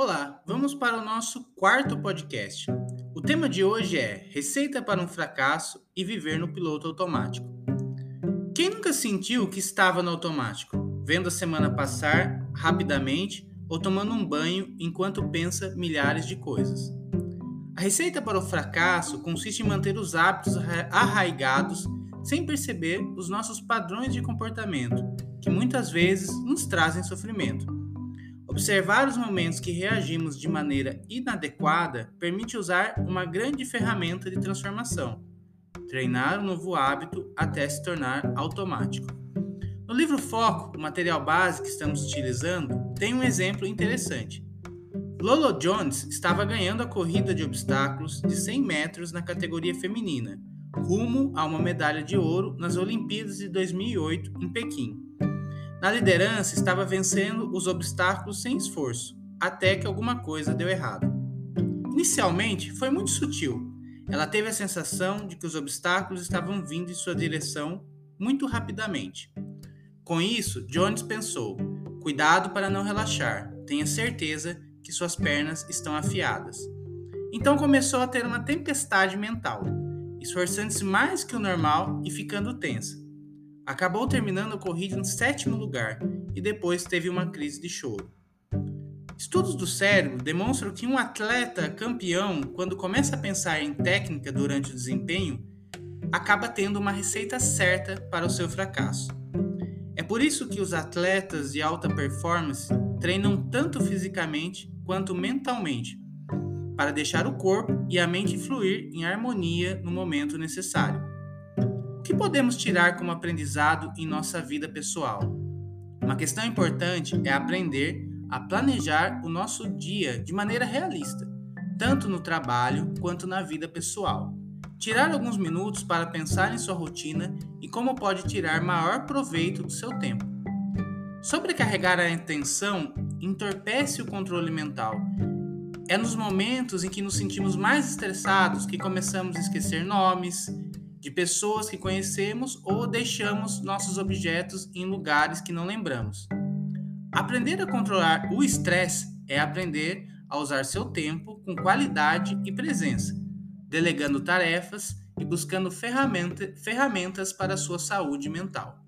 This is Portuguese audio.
Olá, vamos para o nosso quarto podcast. O tema de hoje é Receita para um fracasso e viver no piloto automático. Quem nunca sentiu que estava no automático, vendo a semana passar rapidamente ou tomando um banho enquanto pensa milhares de coisas? A receita para o fracasso consiste em manter os hábitos arraigados sem perceber os nossos padrões de comportamento, que muitas vezes nos trazem sofrimento. Observar os momentos que reagimos de maneira inadequada permite usar uma grande ferramenta de transformação, treinar um novo hábito até se tornar automático. No livro Foco, o material base que estamos utilizando, tem um exemplo interessante. Lolo Jones estava ganhando a corrida de obstáculos de 100 metros na categoria feminina, rumo a uma medalha de ouro nas Olimpíadas de 2008 em Pequim. Na liderança, estava vencendo os obstáculos sem esforço, até que alguma coisa deu errado. Inicialmente, foi muito sutil. Ela teve a sensação de que os obstáculos estavam vindo em sua direção muito rapidamente. Com isso, Jones pensou: cuidado para não relaxar, tenha certeza que suas pernas estão afiadas. Então começou a ter uma tempestade mental, esforçando-se mais que o normal e ficando tensa. Acabou terminando a corrida em sétimo lugar e depois teve uma crise de choro. Estudos do cérebro demonstram que um atleta campeão, quando começa a pensar em técnica durante o desempenho, acaba tendo uma receita certa para o seu fracasso. É por isso que os atletas de alta performance treinam tanto fisicamente quanto mentalmente, para deixar o corpo e a mente fluir em harmonia no momento necessário que podemos tirar como aprendizado em nossa vida pessoal? Uma questão importante é aprender a planejar o nosso dia de maneira realista, tanto no trabalho quanto na vida pessoal. Tirar alguns minutos para pensar em sua rotina e como pode tirar maior proveito do seu tempo. Sobrecarregar a atenção entorpece o controle mental. É nos momentos em que nos sentimos mais estressados que começamos a esquecer nomes, de pessoas que conhecemos ou deixamos nossos objetos em lugares que não lembramos. Aprender a controlar o estresse é aprender a usar seu tempo com qualidade e presença, delegando tarefas e buscando ferramenta, ferramentas para a sua saúde mental.